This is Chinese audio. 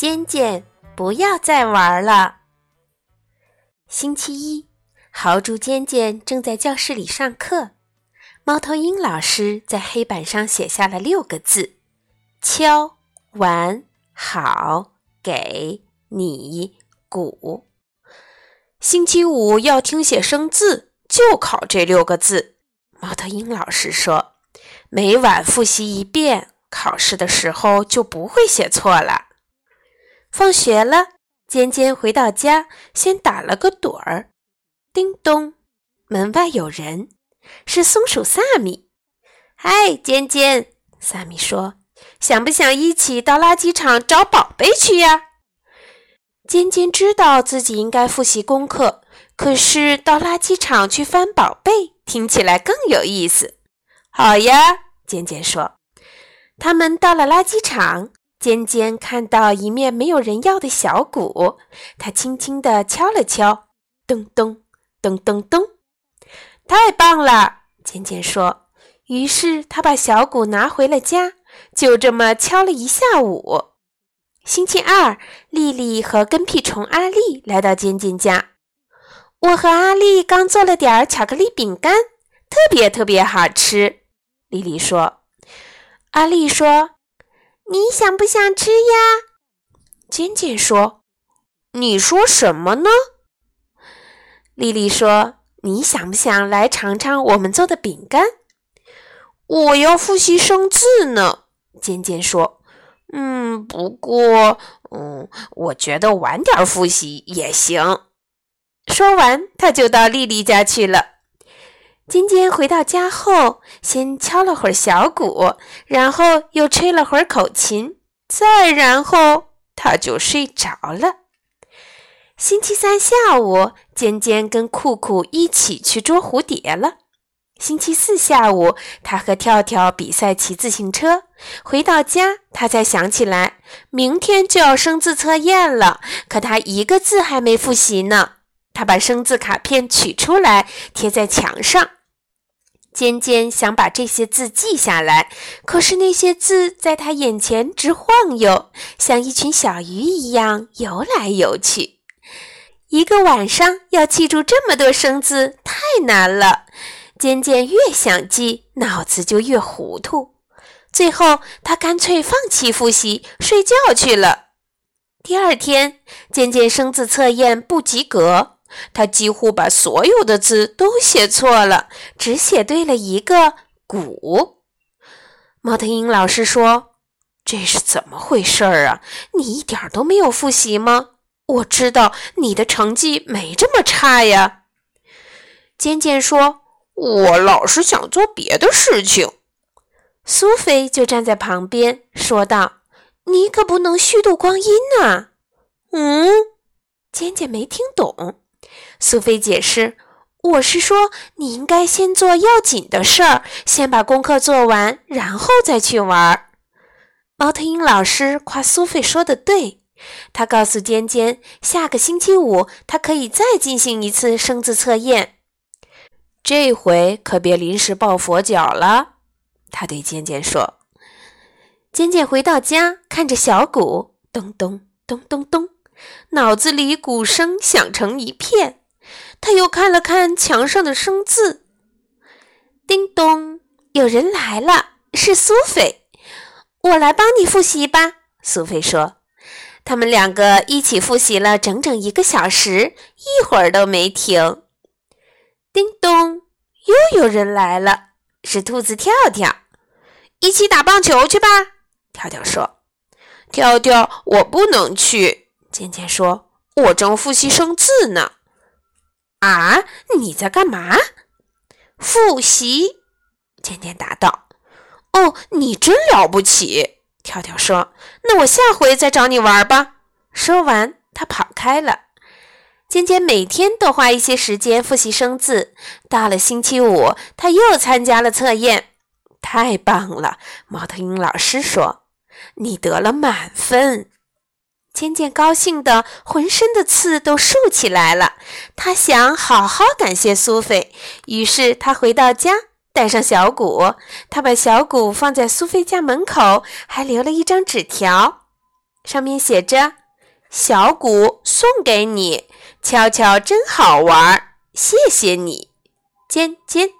尖尖，不要再玩了。星期一，豪猪尖尖正在教室里上课。猫头鹰老师在黑板上写下了六个字：“敲完好给你鼓。”星期五要听写生字，就考这六个字。猫头鹰老师说：“每晚复习一遍，考试的时候就不会写错了。”放学了，尖尖回到家，先打了个盹儿。叮咚，门外有人，是松鼠萨米。嗨，尖尖，萨米说：“想不想一起到垃圾场找宝贝去呀？”尖尖知道自己应该复习功课，可是到垃圾场去翻宝贝听起来更有意思。好呀，尖尖说。他们到了垃圾场。尖尖看到一面没有人要的小鼓，他轻轻地敲了敲，咚咚咚咚咚，太棒了！尖尖说。于是他把小鼓拿回了家，就这么敲了一下午。星期二，丽丽和跟屁虫阿丽来到尖尖家。我和阿丽刚做了点巧克力饼干，特别特别好吃。丽丽说。阿丽说。你想不想吃呀？尖尖说：“你说什么呢？”丽丽说：“你想不想来尝尝我们做的饼干？”我要复习生字呢。尖尖说：“嗯，不过，嗯，我觉得晚点复习也行。”说完，他就到丽丽家去了。尖尖回到家后，先敲了会儿小鼓，然后又吹了会儿口琴，再然后他就睡着了。星期三下午，尖尖跟酷酷一起去捉蝴蝶了。星期四下午，他和跳跳比赛骑自行车。回到家，他才想起来明天就要生字测验了，可他一个字还没复习呢。他把生字卡片取出来，贴在墙上。尖尖想把这些字记下来，可是那些字在他眼前直晃悠，像一群小鱼一样游来游去。一个晚上要记住这么多生字太难了，尖尖越想记，脑子就越糊涂。最后，他干脆放弃复习，睡觉去了。第二天，尖尖生字测验不及格。他几乎把所有的字都写错了，只写对了一个“鼓”。猫头鹰老师说：“这是怎么回事儿啊？你一点儿都没有复习吗？我知道你的成绩没这么差呀。”尖尖说：“我老是想做别的事情。”苏菲就站在旁边说道：“你可不能虚度光阴呐！”嗯，尖尖没听懂。苏菲解释：“我是说，你应该先做要紧的事儿，先把功课做完，然后再去玩。”猫头鹰老师夸苏菲说的对，他告诉尖尖，下个星期五他可以再进行一次生字测验，这回可别临时抱佛脚了。他对尖尖说。尖尖回到家，看着小鼓，咚咚咚咚咚。脑子里鼓声响成一片，他又看了看墙上的生字。叮咚，有人来了，是苏菲。我来帮你复习吧，苏菲说。他们两个一起复习了整整一个小时，一会儿都没停。叮咚，又有人来了，是兔子跳跳。一起打棒球去吧，跳跳说。跳跳，我不能去。尖尖说：“我正复习生字呢。”啊，你在干嘛？复习。尖尖答道：“哦，你真了不起。”跳跳说：“那我下回再找你玩吧。”说完，他跑开了。尖尖每天都花一些时间复习生字。到了星期五，他又参加了测验。太棒了！猫头鹰老师说：“你得了满分。”尖尖高兴的浑身的刺都竖起来了，他想好好感谢苏菲。于是他回到家，带上小鼓，他把小鼓放在苏菲家门口，还留了一张纸条：“上面写着：“小鼓送给你，敲敲真好玩，谢谢你，尖尖。”